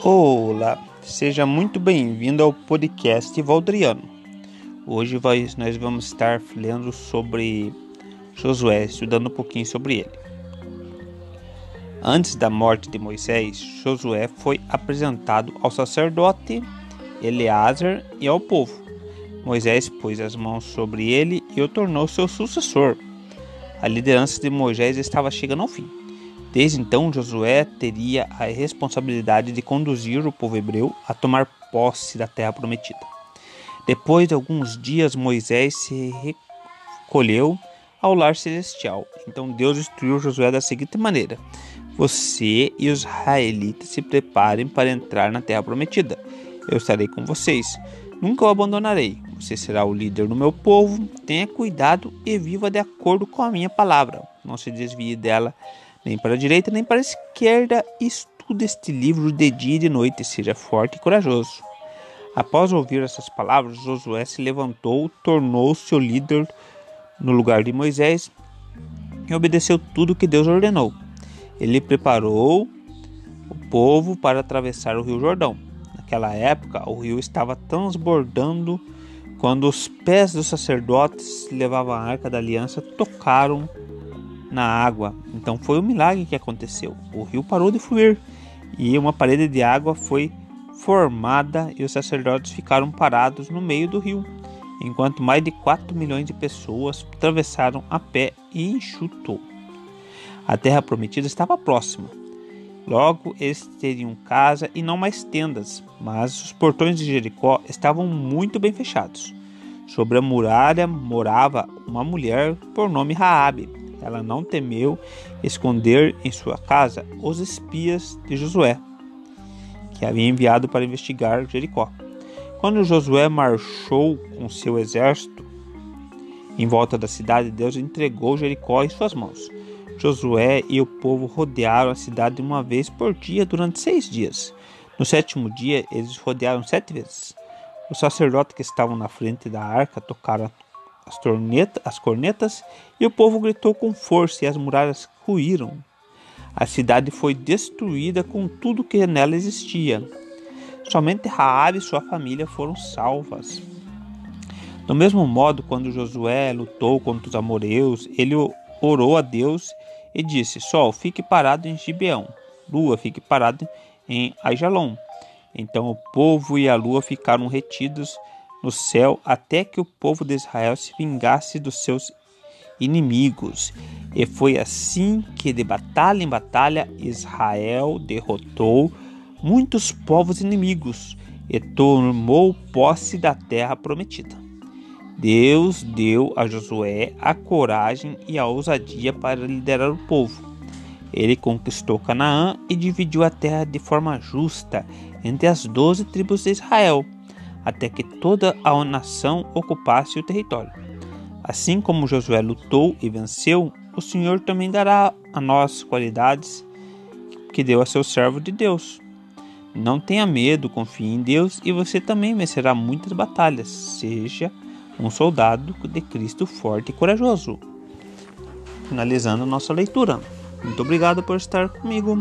Olá, seja muito bem-vindo ao podcast Valdriano. Hoje nós vamos estar lendo sobre Josué, estudando um pouquinho sobre ele. Antes da morte de Moisés, Josué foi apresentado ao sacerdote Eleazar e ao povo. Moisés pôs as mãos sobre ele e o tornou seu sucessor. A liderança de Moisés estava chegando ao fim. Desde então, Josué teria a responsabilidade de conduzir o povo hebreu a tomar posse da terra prometida. Depois de alguns dias, Moisés se recolheu ao lar celestial. Então Deus instruiu Josué da seguinte maneira: Você e os israelitas se preparem para entrar na terra prometida. Eu estarei com vocês. Nunca o abandonarei. Você será o líder do meu povo. Tenha cuidado e viva de acordo com a minha palavra. Não se desvie dela nem para a direita nem para a esquerda. Estude este livro de dia e de noite, seja forte e corajoso. Após ouvir essas palavras, Josué se levantou, tornou-se o líder no lugar de Moisés e obedeceu tudo que Deus ordenou. Ele preparou o povo para atravessar o Rio Jordão. Naquela época, o rio estava transbordando quando os pés dos sacerdotes que levavam a arca da aliança tocaram na água. Então foi um milagre que aconteceu. O rio parou de fluir e uma parede de água foi formada e os sacerdotes ficaram parados no meio do rio, enquanto mais de 4 milhões de pessoas atravessaram a pé e enxutou. A terra prometida estava próxima. Logo eles teriam casa e não mais tendas, mas os portões de Jericó estavam muito bem fechados. Sobre a muralha morava uma mulher por nome Raabe, ela não temeu esconder em sua casa os espias de Josué, que havia enviado para investigar Jericó. Quando Josué marchou com seu exército em volta da cidade, Deus entregou Jericó em suas mãos. Josué e o povo rodearam a cidade uma vez por dia durante seis dias. No sétimo dia, eles rodearam sete vezes. Os sacerdotes que estavam na frente da arca tocaram as, torneta, as cornetas e o povo gritou com força e as muralhas ruíram. A cidade foi destruída com tudo que nela existia. Somente Raabe e sua família foram salvas. Do mesmo modo, quando Josué lutou contra os amoreus, ele orou a Deus e disse: Sol, fique parado em Gibeão, lua, fique parado em Aijalon. Então o povo e a lua ficaram retidos no céu até que o povo de Israel se vingasse dos seus inimigos. E foi assim que, de batalha em batalha, Israel derrotou muitos povos inimigos e tomou posse da terra prometida. Deus deu a Josué a coragem e a ousadia para liderar o povo. Ele conquistou Canaã e dividiu a terra de forma justa entre as doze tribos de Israel até que toda a nação ocupasse o território. Assim como Josué lutou e venceu, o Senhor também dará a nós qualidades que deu a seu servo de Deus. Não tenha medo, confie em Deus e você também vencerá muitas batalhas. Seja um soldado de Cristo forte e corajoso. Finalizando nossa leitura. Muito obrigado por estar comigo.